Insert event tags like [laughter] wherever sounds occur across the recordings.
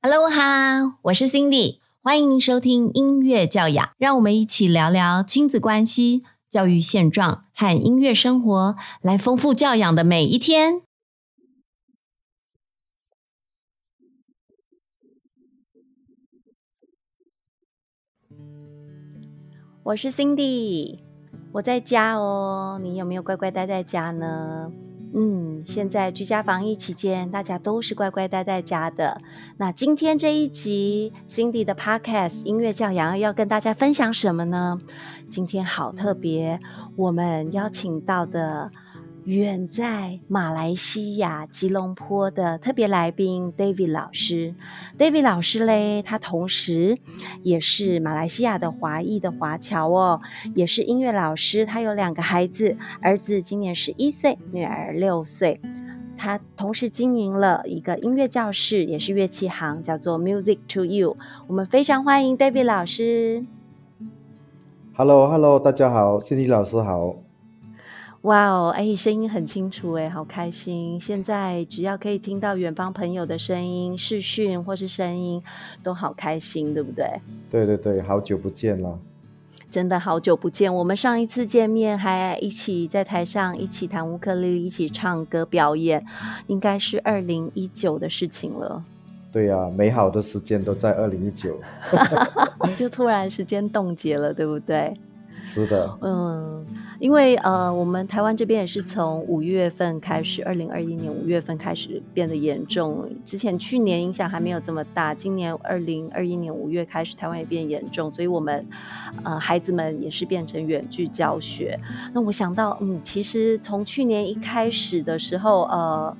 Hello 哈，我是 Cindy，欢迎收听音乐教养，让我们一起聊聊亲子关系、教育现状和音乐生活，来丰富教养的每一天。我是 Cindy，我在家哦，你有没有乖乖待在家呢？嗯，现在居家防疫期间，大家都是乖乖待在家的。那今天这一集 Cindy 的 Podcast 音乐教养要跟大家分享什么呢？今天好特别，我们邀请到的。远在马来西亚吉隆坡的特别来宾 David 老师，David 老师嘞，他同时也是马来西亚的华裔的华侨哦，也是音乐老师。他有两个孩子，儿子今年十一岁，女儿六岁。他同时经营了一个音乐教室，也是乐器行，叫做 Music to You。我们非常欢迎 David 老师。Hello，Hello，大家好，Cindy 老师好。哇哦，哎，声音很清楚，哎，好开心！现在只要可以听到远方朋友的声音、视讯或是声音，都好开心，对不对？对对对，好久不见了，真的好久不见。我们上一次见面还一起在台上一起弹乌克丽丽，一起唱歌表演，应该是二零一九的事情了。对呀，美好的时间都在二零一九，[laughs] 就突然时间冻结了，对不对？是的，嗯，因为呃，我们台湾这边也是从五月份开始，二零二一年五月份开始变得严重。之前去年影响还没有这么大，今年二零二一年五月开始，台湾也变严重，所以我们呃孩子们也是变成远距教学。那我想到，嗯，其实从去年一开始的时候，呃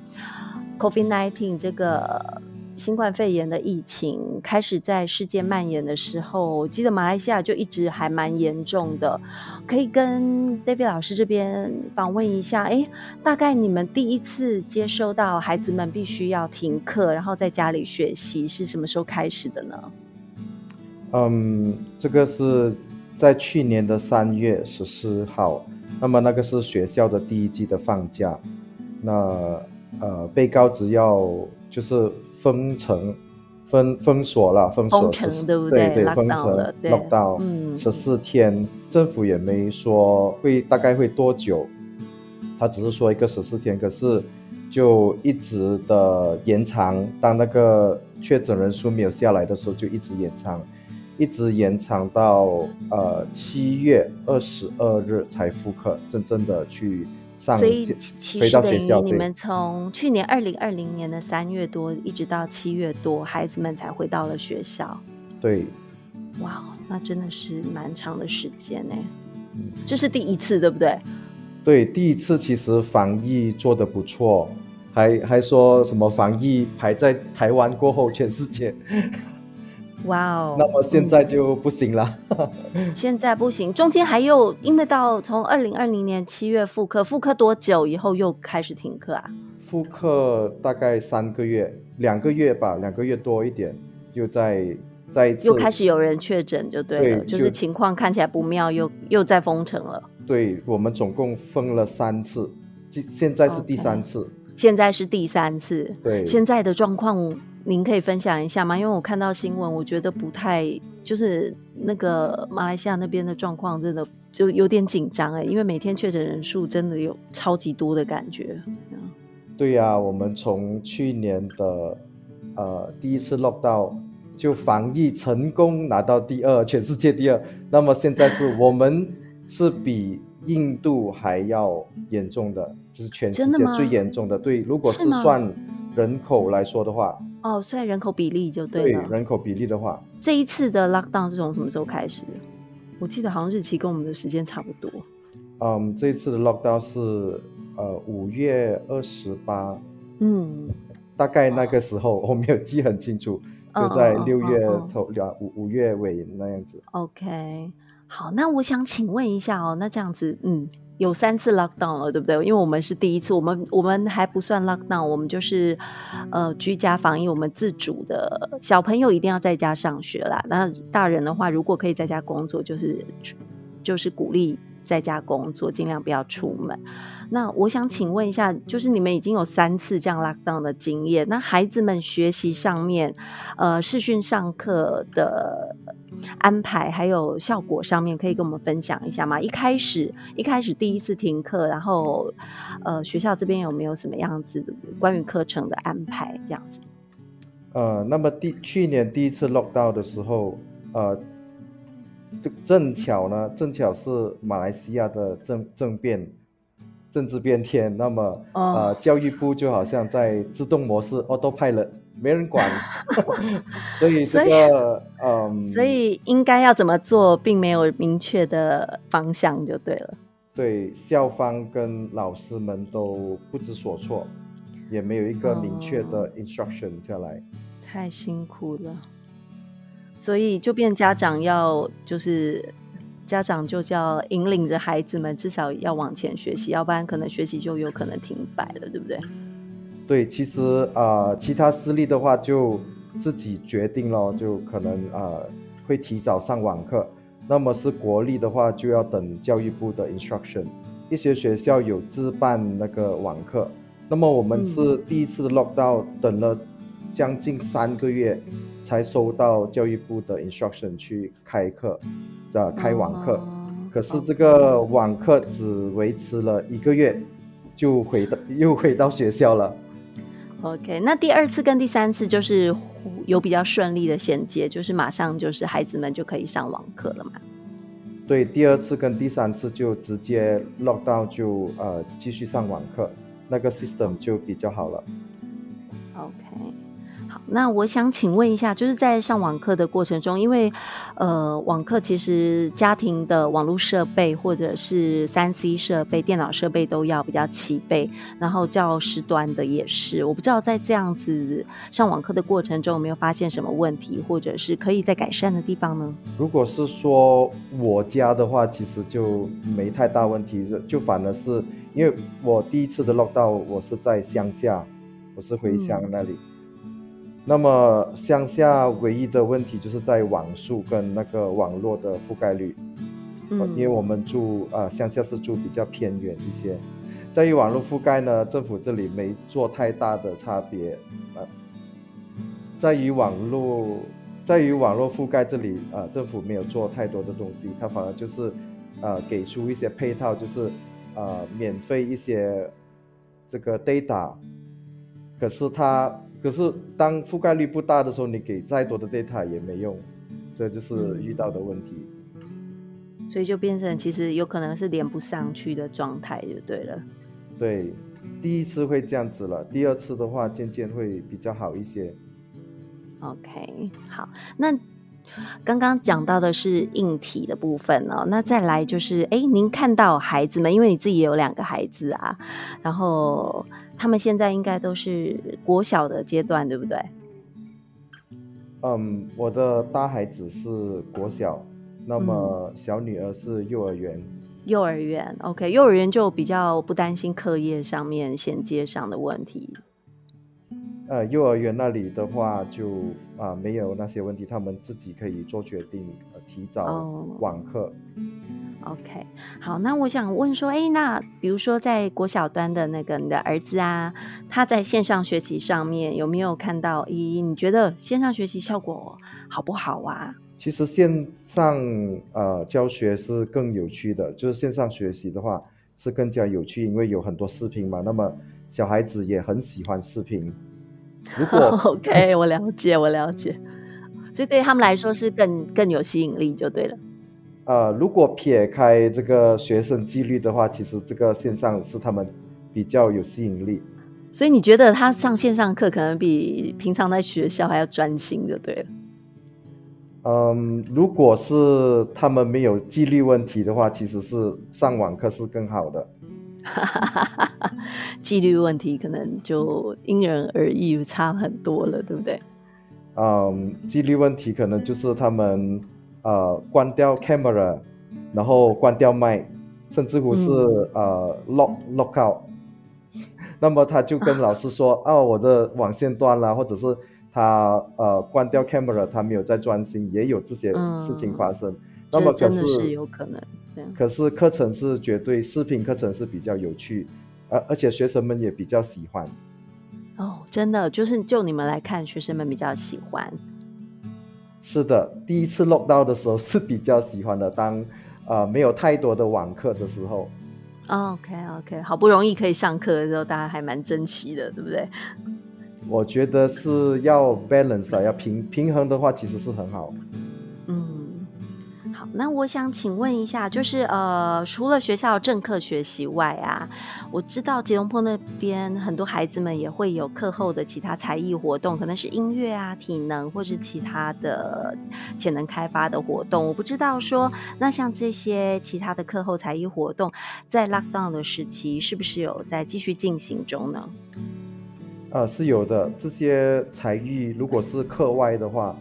，COVID nineteen 这个。新冠肺炎的疫情开始在世界蔓延的时候，我记得马来西亚就一直还蛮严重的。可以跟 David 老师这边访问一下，哎，大概你们第一次接收到孩子们必须要停课，然后在家里学习是什么时候开始的呢？嗯，这个是在去年的三月十四号，那么那个是学校的第一季的放假，那呃被告知要就是。封城、封封锁了，封锁城，对对对，封城，lockdown，十四天，政府也没说会大概会多久，他只是说一个十四天，可是就一直的延长，当那个确诊人数没有下来的时候，就一直延长，一直延长到呃七月二十二日才复课，真正的去。所以其实等于你们从去年二零二零年的三月多一直到七月多，孩子们才回到了学校。对，哇，那真的是蛮长的时间呢。这是第一次，对不对？对，第一次其实防疫做的不错，还还说什么防疫排在台湾过后，全世界。哇哦！那么现在就不行了。现在不行，中间还有，因为到从二零二零年七月复课，复课多久以后又开始停课啊？复课大概三个月，两个月吧，两个月多一点，又在再一次又开始有人确诊，就对了，就是情况看起来不妙，又又在封城了。对我们总共封了三次，现现在是第三次。现在是第三次。对，现在的状况。您可以分享一下吗？因为我看到新闻，我觉得不太，就是那个马来西亚那边的状况真的就有点紧张哎，因为每天确诊人数真的有超级多的感觉。对呀，我们从去年的呃第一次 lock 到就防疫成功拿到第二，全世界第二。那么现在是 [laughs] 我们是比印度还要严重的，就是全世界最严重的。对，如果是算人口来说的话。哦，算人口比例就对了。对人口比例的话，这一次的 lockdown 是从什么时候开始？我记得好像日期跟我们的时间差不多。嗯，这一次的 lockdown 是呃五月二十八。嗯，大概那个时候 [laughs] 我没有记很清楚，就在六月头两五五月尾那样子。OK，好，那我想请问一下哦，那这样子，嗯。有三次 lockdown 了，对不对？因为我们是第一次，我们我们还不算 lockdown，我们就是呃居家防疫，我们自主的。小朋友一定要在家上学啦。那大人的话，如果可以在家工作，就是就是鼓励在家工作，尽量不要出门。那我想请问一下，就是你们已经有三次这样 lockdown 的经验，那孩子们学习上面，呃，视讯上课的安排还有效果上面，可以跟我们分享一下吗？一开始一开始第一次停课，然后呃，学校这边有没有什么样子关于课程的安排这样子？呃，那么第去年第一次 lockdown 的时候，呃，正巧呢，正巧是马来西亚的政政变。政治变天，那么呃，教育部就好像在自动模式 autopilot，没人管，[laughs] 所以这个嗯，所以应该要怎么做，并没有明确的方向，就对了。对，校方跟老师们都不知所措，也没有一个明确的 instruction 下来。太辛苦了，所以就变家长要就是。家长就叫引领着孩子们，至少要往前学习，要不然可能学习就有可能停摆了，对不对？对，其实啊，其他私立的话就自己决定了，就可能啊会提早上网课。那么是国立的话，就要等教育部的 instruction。一些学校有自办那个网课，那么我们是第一次 lock 到等了将近三个月，才收到教育部的 instruction 去开课。在开网课，可是这个网课只维持了一个月，就回到 [laughs] 又回到学校了。OK，那第二次跟第三次就是有比较顺利的衔接，就是马上就是孩子们就可以上网课了嘛？对，第二次跟第三次就直接 lock 到就呃继续上网课，那个 system 就比较好了。OK。那我想请问一下，就是在上网课的过程中，因为呃，网课其实家庭的网络设备或者是三 C 设备、电脑设备都要比较齐备，然后教师端的也是。我不知道在这样子上网课的过程中，有没有发现什么问题，或者是可以再改善的地方呢？如果是说我家的话，其实就没太大问题，就反而是因为我第一次的 lock 到我是在乡下，我是回乡那里。那么乡下唯一的问题就是在网速跟那个网络的覆盖率，嗯，因为我们住啊乡下是住比较偏远一些，在于网络覆盖呢，政府这里没做太大的差别，啊，在于网络在于网络覆盖这里啊，政府没有做太多的东西，它反而就是呃给出一些配套，就是呃免费一些这个 data，可是它。可是当覆盖率不大的时候，你给再多的 data 也没用，这就是遇到的问题。所以就变成其实有可能是连不上去的状态，就对了。对，第一次会这样子了，第二次的话渐渐会比较好一些。OK，好，那刚刚讲到的是硬体的部分哦，那再来就是，哎，您看到孩子们，因为你自己也有两个孩子啊，然后。他们现在应该都是国小的阶段，对不对？嗯，我的大孩子是国小，那么小女儿是幼儿园。幼儿园，OK，幼儿园就比较不担心课业上面衔接上的问题。呃，幼儿园那里的话，就啊没有那些问题，他们自己可以做决定，提早网课。OK，好，那我想问说，哎，那比如说在国小端的那个你的儿子啊，他在线上学习上面有没有看到？咦，你觉得线上学习效果好不好啊？其实线上呃教学是更有趣的，就是线上学习的话是更加有趣，因为有很多视频嘛。那么小孩子也很喜欢视频。如果 [laughs] OK，我了解，我了解，所以对他们来说是更更有吸引力，就对了。呃，如果撇开这个学生纪律的话，其实这个线上是他们比较有吸引力。所以你觉得他上线上课可能比平常在学校还要专心，就对了。嗯，如果是他们没有纪律问题的话，其实是上网课是更好的。[laughs] 纪律问题可能就因人而异，差很多了，对不对？嗯，纪律问题可能就是他们。呃，关掉 camera，然后关掉麦，甚至乎是呃 lock lock out，[laughs] 那么他就跟老师说，哦，我的网线断了，或者是他呃关掉 camera，他没有在专心，也有这些事情发生。那么真的是有可能，可是课程是绝对视频课程是比较有趣，而而且学生们也比较喜欢。哦，真的就是就你们来看，学生们比较喜欢。是的，第一次录到的时候是比较喜欢的，当呃没有太多的网课的时候。OK OK，好不容易可以上课的时候，大家还蛮珍惜的，对不对？我觉得是要 balance 啊，要平平衡的话，其实是很好。那我想请问一下，就是呃，除了学校正课学习外啊，我知道吉隆坡那边很多孩子们也会有课后的其他才艺活动，可能是音乐啊、体能或是其他的潜能开发的活动。我不知道说，那像这些其他的课后才艺活动，在 lockdown 的时期是不是有在继续进行中呢？呃，是有的。这些才艺如果是课外的话。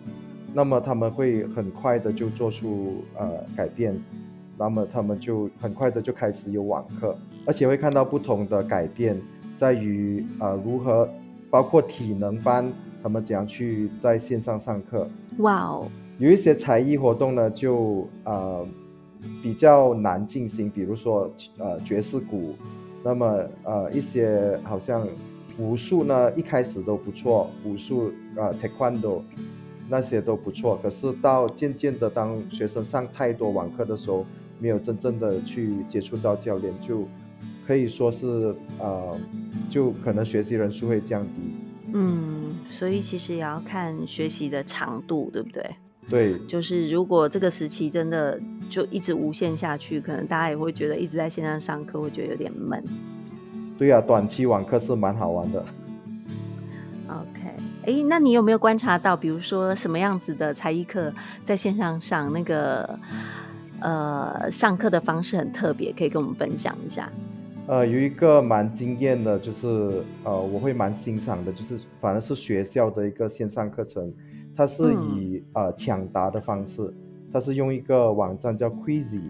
那么他们会很快的就做出呃改变，那么他们就很快的就开始有网课，而且会看到不同的改变，在于呃如何包括体能班，他们怎样去在线上上课。哇哦，有一些才艺活动呢，就呃比较难进行，比如说呃爵士鼓，那么呃一些好像武术呢，一开始都不错，武术呃 taekwondo。那些都不错，可是到渐渐的，当学生上太多网课的时候，没有真正的去接触到教练，就可以说是呃，就可能学习人数会降低。嗯，所以其实也要看学习的长度，对不对？对，就是如果这个时期真的就一直无限下去，可能大家也会觉得一直在线上上课会觉得有点闷。对啊，短期网课是蛮好玩的。哎，那你有没有观察到，比如说什么样子的才艺课在线上上那个呃上课的方式很特别，可以跟我们分享一下？呃，有一个蛮惊艳的，就是呃我会蛮欣赏的，就是反而是学校的一个线上课程，它是以呃抢答的方式，它是用一个网站叫 Quizy，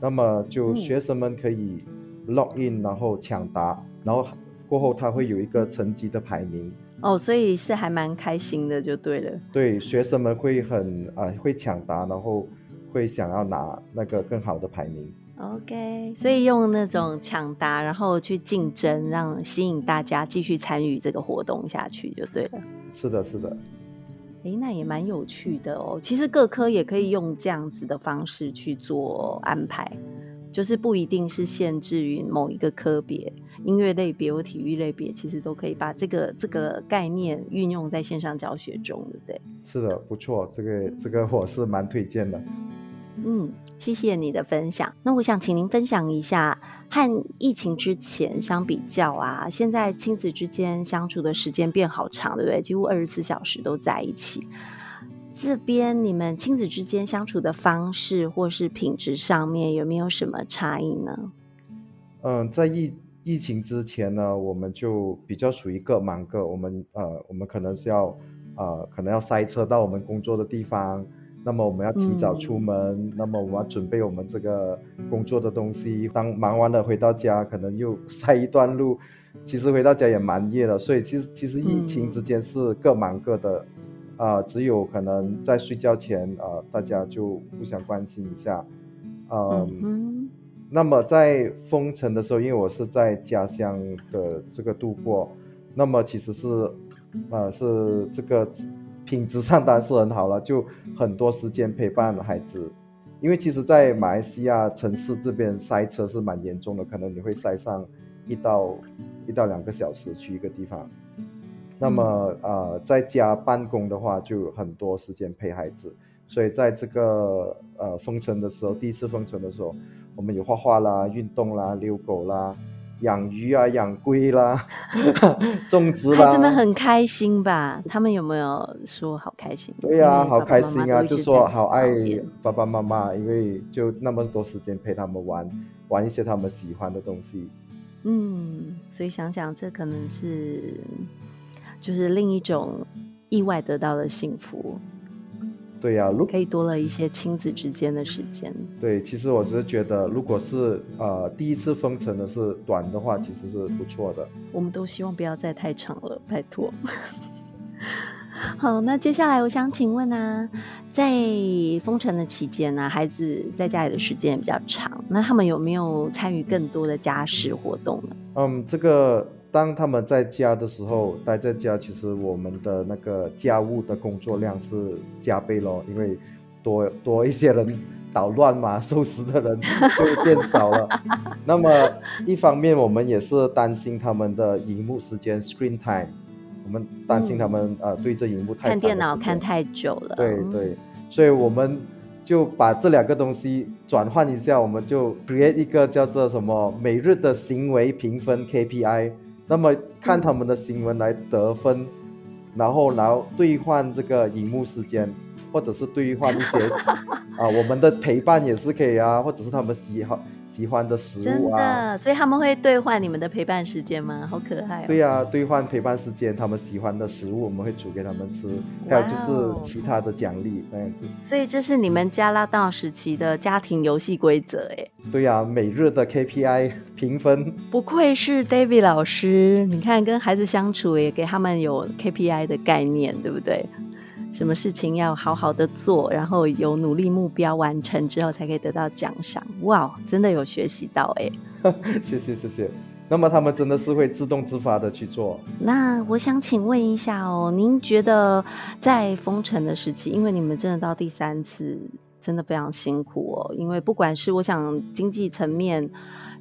那么就学生们可以 log in，然后抢答，然后过后它会有一个成绩的排名。哦，所以是还蛮开心的，就对了。对，学生们会很啊，会抢答，然后会想要拿那个更好的排名。OK，所以用那种抢答，然后去竞争，让吸引大家继续参与这个活动下去，就对了。是的，是的。哎，那也蛮有趣的哦。其实各科也可以用这样子的方式去做安排。就是不一定是限制于某一个科别，音乐类别或体育类别，其实都可以把这个这个概念运用在线上教学中，对不对？是的，不错，这个这个我是蛮推荐的。嗯，谢谢你的分享。那我想请您分享一下，和疫情之前相比较啊，现在亲子之间相处的时间变好长，对不对？几乎二十四小时都在一起。这边你们亲子之间相处的方式或是品质上面有没有什么差异呢？嗯，在疫疫情之前呢，我们就比较属于各忙各，我们呃，我们可能是要呃，可能要塞车到我们工作的地方，那么我们要提早出门，那么我们要准备我们这个工作的东西，当忙完了回到家，可能又 [laughs] 塞一段路，其实回到家也蛮夜了，所以其实其实疫情之间是各忙各的。啊，只有可能在睡觉前，呃，大家就互相关心一下，嗯，那么在封城的时候，因为我是在家乡的这个度过，那么其实是，呃，是这个品质上当然是很好了，就很多时间陪伴孩子，因为其实，在马来西亚城市这边塞车是蛮严重的，可能你会塞上一到一到两个小时去一个地方。那么呃，在家办公的话，就很多时间陪孩子，所以在这个呃封城的时候，第一次封城的时候，我们有画画啦、运动啦、遛狗啦、养鱼啊、养龟啦、[laughs] 种植啦。孩子们很开心吧？他们有没有说好开心？对呀，好开心啊！就说好爱爸爸妈妈，因为就那么多时间陪他们玩，玩一些他们喜欢的东西。嗯，所以想想，这可能是。就是另一种意外得到的幸福，对呀，可以多了一些亲子之间的时间。对，其实我只是觉得，如果是呃第一次封城的是短的话，其实是不错的。我们都希望不要再太长了，拜托。[laughs] 好，那接下来我想请问啊，在封城的期间呢，孩子在家里的时间也比较长，那他们有没有参与更多的家事活动呢？嗯，这个当他们在家的时候，待在家，其实我们的那个家务的工作量是加倍咯，因为多多一些人捣乱嘛，[laughs] 收拾的人 [laughs] 就变少了。那么一方面，我们也是担心他们的荧幕时间 （screen time）。我们担心他们呃对着荧幕太看电脑看太久了，对对，所以我们就把这两个东西转换一下，我们就 create 一个叫做什么每日的行为评分 KPI，那么看他们的新闻来得分，然后然后兑换这个荧幕时间。或者是兑换一些 [laughs] 啊，我们的陪伴也是可以啊，或者是他们喜好喜欢的食物啊。真的，所以他们会兑换你们的陪伴时间吗？好可爱。对呀，兑换陪伴时间，他们喜欢的食物我们会煮给他们吃，还有就是其他的奖励那样子。所以这是你们加拉道时期的家庭游戏规则哎。对呀，每日的 KPI 评分。不愧是 David 老师，你看跟孩子相处也给他们有 KPI 的概念，对不对？什么事情要好好的做，然后有努力目标完成之后，才可以得到奖赏。哇，真的有学习到哎！[laughs] 谢谢谢谢。那么他们真的是会自动自发的去做。那我想请问一下哦，您觉得在封城的时期，因为你们真的到第三次，真的非常辛苦哦。因为不管是我想经济层面，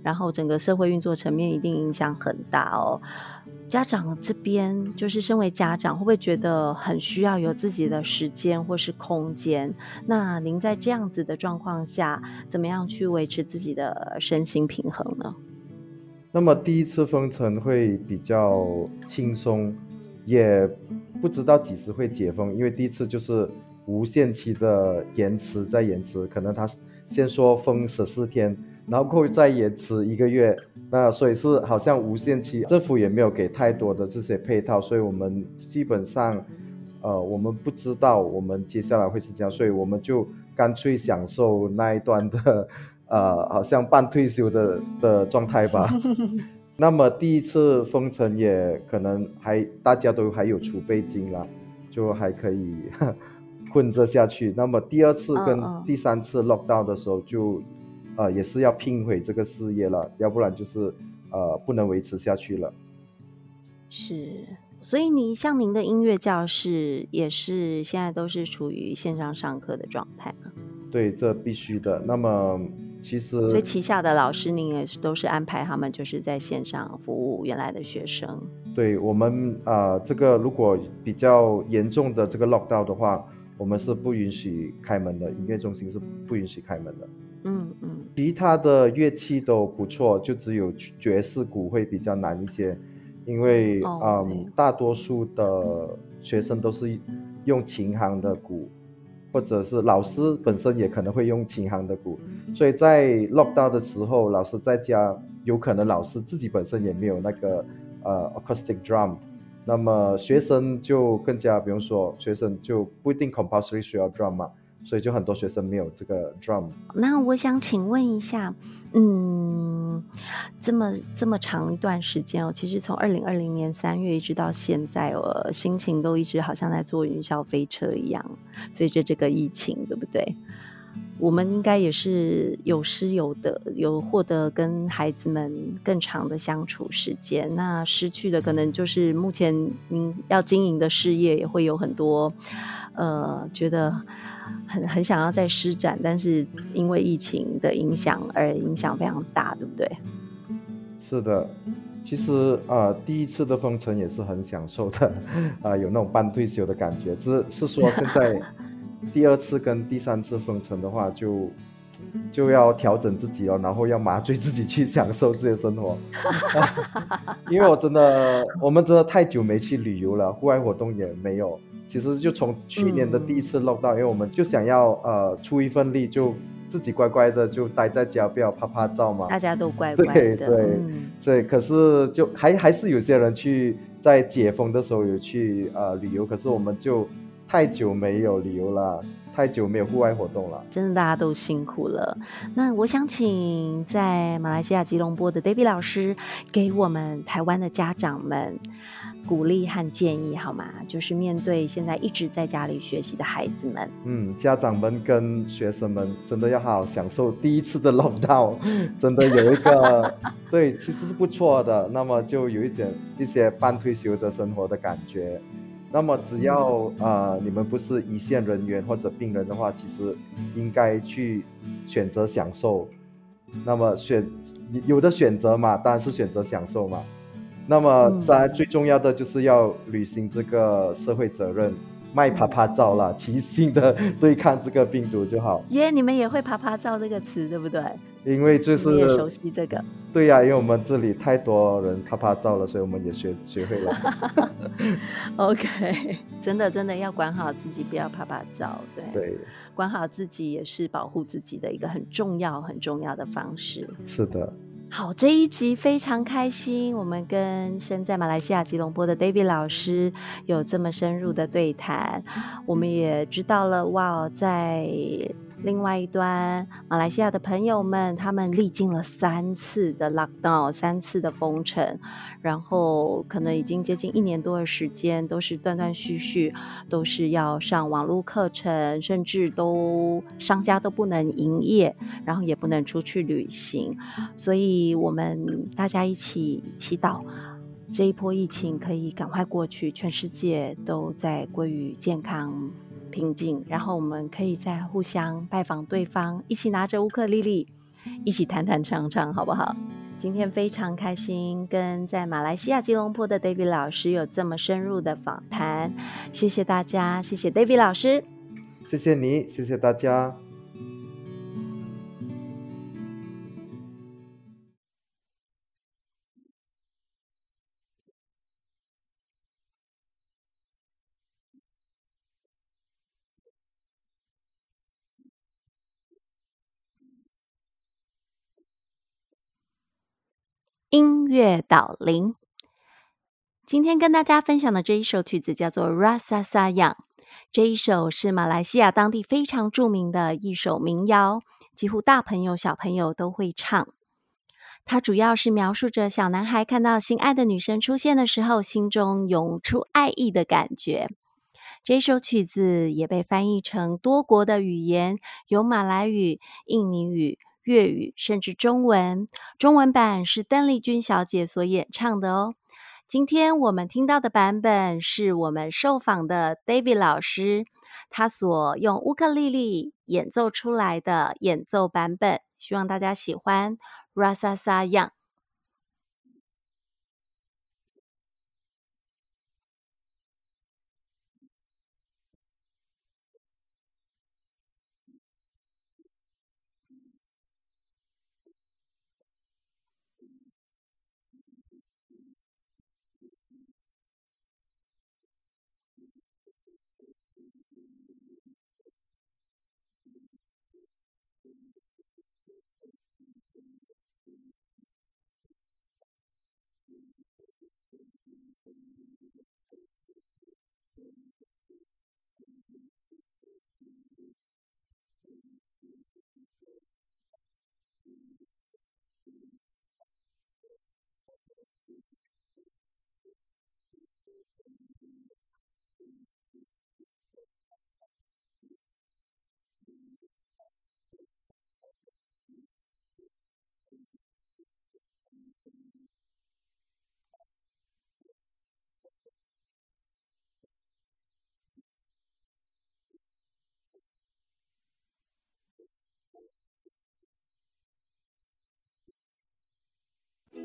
然后整个社会运作层面，一定影响很大哦。家长这边就是身为家长，会不会觉得很需要有自己的时间或是空间？那您在这样子的状况下，怎么样去维持自己的身心平衡呢？那么第一次封城会比较轻松，也不知道几时会解封，因为第一次就是无限期的延迟再延迟，可能他先说封十四天。然后过再延迟一个月，那所以是好像无限期，政府也没有给太多的这些配套，所以我们基本上，呃，我们不知道我们接下来会是这样，所以我们就干脆享受那一段的，[laughs] 呃，好像半退休的的状态吧。[laughs] 那么第一次封城也可能还大家都还有储备金啦，就还可以 [laughs] 混着下去。那么第二次跟第三次 lock down 的时候就。呃，也是要拼回这个事业了，要不然就是呃不能维持下去了。是，所以你像您的音乐教室也是现在都是处于线上上课的状态吗？对，这必须的。那么其实，所以旗下的老师您也是都是安排他们就是在线上服务原来的学生。对我们啊，这个如果比较严重的这个 lockdown 的话，我们是不允许开门的，音乐中心是不允许开门的。嗯嗯，其他的乐器都不错，就只有爵士鼓会比较难一些，因为嗯，大多数的学生都是用琴行的鼓，或者是老师本身也可能会用琴行的鼓，所以在 lockdown 的时候，老师在家有可能老师自己本身也没有那个呃 acoustic drum，那么学生就更加，比如说学生就不一定 compulsory 需要 drum 嘛。所以就很多学生没有这个 drum。那我想请问一下，嗯，这么这么长一段时间哦，其实从二零二零年三月一直到现在，我心情都一直好像在坐云霄飞车一样。随着这个疫情，对不对？我们应该也是有失有得，有获得跟孩子们更长的相处时间。那失去的可能就是目前您要经营的事业也会有很多，呃，觉得。很很想要再施展，但是因为疫情的影响而影响非常大，对不对？是的，其实啊，第一次的封城也是很享受的，[laughs] 啊，有那种半退休的感觉。是是说现在第二次跟第三次封城的话，就就要调整自己哦，然后要麻醉自己去享受这些生活。[laughs] 因为我真的，我们真的太久没去旅游了，户外活动也没有。其实就从去年的第一次 lock down，因为我们就想要呃出一份力，就自己乖乖的就待在家，不要拍拍照嘛。大家都乖乖的。对对，所以可是就还还是有些人去在解封的时候有去呃旅游，可是我们就太久没有旅游了，太久没有户外活动了。真的大家都辛苦了。那我想请在马来西亚吉隆坡的 David 老师给我们台湾的家长们。鼓励和建议好吗？就是面对现在一直在家里学习的孩子们，嗯，家长们跟学生们真的要好好享受第一次的 lockdown，[laughs] 真的有一个对，其实是不错的。那么就有一点一些半退休的生活的感觉。那么只要啊，你们不是一线人员或者病人的话，其实应该去选择享受。那么选有的选择嘛，当然是选择享受嘛。那么，当然最重要的就是要履行这个社会责任，卖啪啪照啦，齐心的对抗这个病毒就好。耶，你们也会啪啪照这个词，对不对？因为就是也熟悉这个。对呀，因为我们这里太多人啪啪照了，所以我们也学学会了。[laughs] OK，真的真的要管好自己，不要啪啪照。对对，管好自己也是保护自己的一个很重要很重要的方式。是的。好，这一集非常开心，我们跟身在马来西亚吉隆坡的 David 老师有这么深入的对谈，我们也知道了，哇，在。另外一端，马来西亚的朋友们，他们历经了三次的 lockdown，三次的封城，然后可能已经接近一年多的时间，都是断断续续，都是要上网络课程，甚至都商家都不能营业，然后也不能出去旅行，所以我们大家一起祈祷，这一波疫情可以赶快过去，全世界都在归于健康。平静，然后我们可以再互相拜访对方，一起拿着乌克丽丽，一起弹弹唱唱，好不好？今天非常开心，跟在马来西亚吉隆坡的 David 老师有这么深入的访谈，谢谢大家，谢谢 David 老师，谢谢你，谢谢大家。音乐导聆，今天跟大家分享的这一首曲子叫做《Rasa Sayang》，这一首是马来西亚当地非常著名的一首民谣，几乎大朋友小朋友都会唱。它主要是描述着小男孩看到心爱的女生出现的时候，心中涌出爱意的感觉。这首曲子也被翻译成多国的语言，有马来语、印尼语。粤语甚至中文，中文版是邓丽君小姐所演唱的哦。今天我们听到的版本是我们受访的 David 老师，他所用乌克丽丽演奏出来的演奏版本，希望大家喜欢。Rasa Sayang。